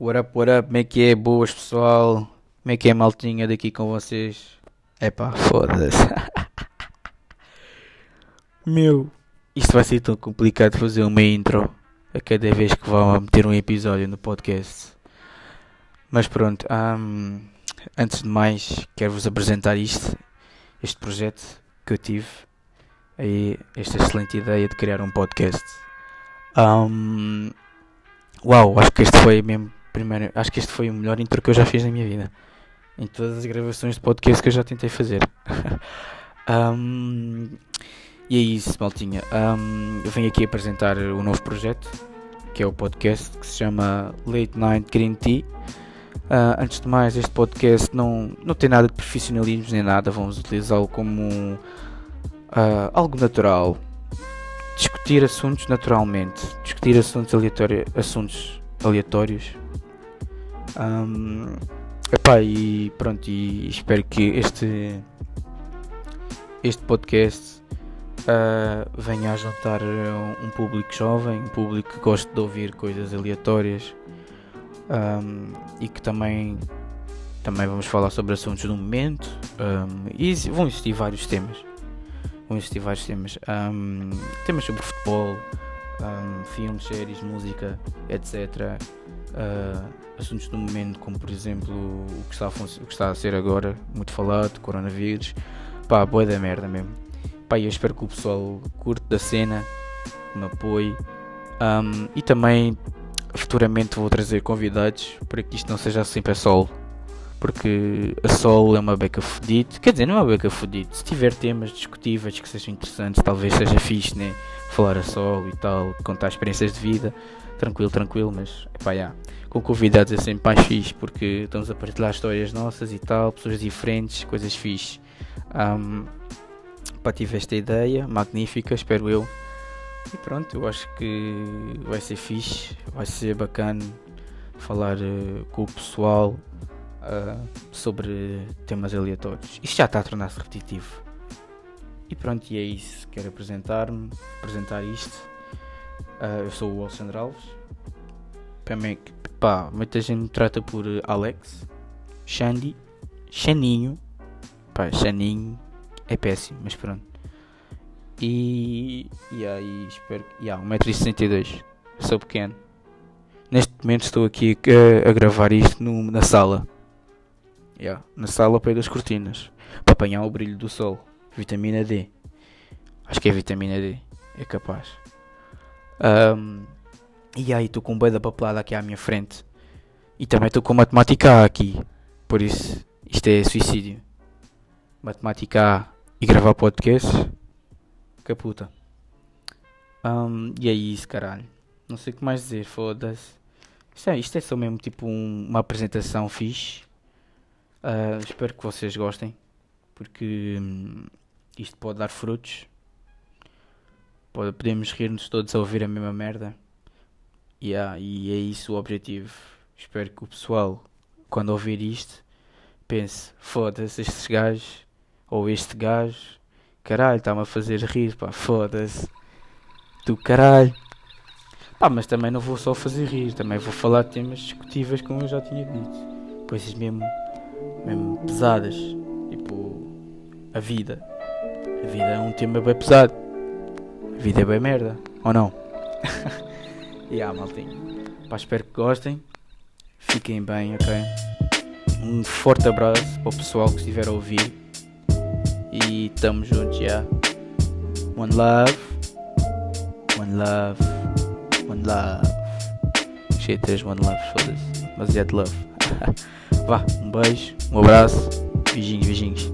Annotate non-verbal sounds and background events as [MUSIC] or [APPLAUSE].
What up, what up, como é que é? Boas pessoal, como é que é maltinha daqui com vocês? Epá, foda-se. [LAUGHS] Meu, isto vai ser tão complicado fazer uma intro a cada vez que vão meter um episódio no podcast. Mas pronto, antes de mais, quero-vos apresentar isto, este projeto que eu tive, aí, esta excelente ideia de criar um podcast. Um, uau, acho que este foi mesmo acho que este foi o melhor intro que eu já fiz na minha vida. Em todas as gravações de podcast que eu já tentei fazer. [LAUGHS] um, e é isso, maltinha. Um, eu venho aqui apresentar o novo projeto, que é o podcast que se chama Late Night Green Tea. Uh, antes de mais, este podcast não, não tem nada de profissionalismo nem nada, vamos utilizá-lo como uh, algo natural. Discutir assuntos naturalmente, discutir assuntos, aleatório, assuntos aleatórios. Um, epá, e pronto, e espero que este, este podcast uh, venha a juntar um, um público jovem, um público que gosta de ouvir coisas aleatórias um, e que também também vamos falar sobre assuntos do momento e vão existir vários temas. Vão existir vários temas. Temas sobre futebol filmes, séries, música, etc uh, assuntos do momento como por exemplo o que, está a, o que está a ser agora muito falado, coronavírus. Pá, boa da merda mesmo. Pá, eu espero que o pessoal curte da cena me apoie. E também futuramente vou trazer convidados para que isto não seja sempre a solo. Porque a solo é uma beca fodida. Quer dizer, não é uma beca fodida. Se tiver temas discutíveis que sejam interessantes, talvez seja fixe, né? Falar a solo e tal, contar experiências de vida. Tranquilo, tranquilo, mas epá, yeah. com convidados é sempre mais fixe porque estamos a partilhar histórias nossas e tal, pessoas diferentes, coisas fixe. Um, pá, tive esta ideia magnífica, espero eu e pronto, eu acho que vai ser fixe, vai ser bacana falar uh, com o pessoal uh, sobre temas aleatórios. Isto já está a tornar-se repetitivo. E pronto, e é isso. Quero apresentar-me, apresentar isto. Uh, eu sou o Alexandre Alves. Também, pá, muita gente me trata por Alex, Xandi, Xaninho. Pá, Xaninho é péssimo, mas pronto. E, e aí espero que. Yeah, 1,62m. Sou pequeno. Neste momento estou aqui a, a gravar isto no, na sala. Yeah, na sala ao pé das cortinas. Para apanhar o brilho do sol. Vitamina D. Acho que é vitamina D. É capaz. Um, e aí estou com um da papelada aqui à minha frente. E também estou com matemática A aqui. Por isso, isto é suicídio. Matemática A e gravar podcast que puta. Um, e é isso, caralho. Não sei o que mais dizer, foda-se. Isto é, isto é só mesmo tipo um, uma apresentação fixe. Uh, espero que vocês gostem. Porque um, isto pode dar frutos. Pode, podemos rir-nos todos a ouvir a mesma merda. Yeah, e é isso o objetivo. Espero que o pessoal, quando ouvir isto, pense: foda-se, estes gajos, ou este gajo, Caralho, está-me a fazer rir, pá, foda-se. Do caralho. Pá, mas também não vou só fazer rir, também vou falar de temas discutíveis como eu já tinha dito. Coisas mesmo, mesmo pesadas. Tipo, a vida. A vida é um tema bem pesado. A vida é bem merda, ou não? [LAUGHS] e yeah, maltinho. Pá, espero que gostem. Fiquem bem, ok? Um forte abraço para o pessoal que estiver a ouvir. E tamo junto já. One love. One love. One love. Cheio de três one love, foda-se. Demasiado love. [LAUGHS] Vá, um beijo, um abraço. Beijinhos, beijinhos.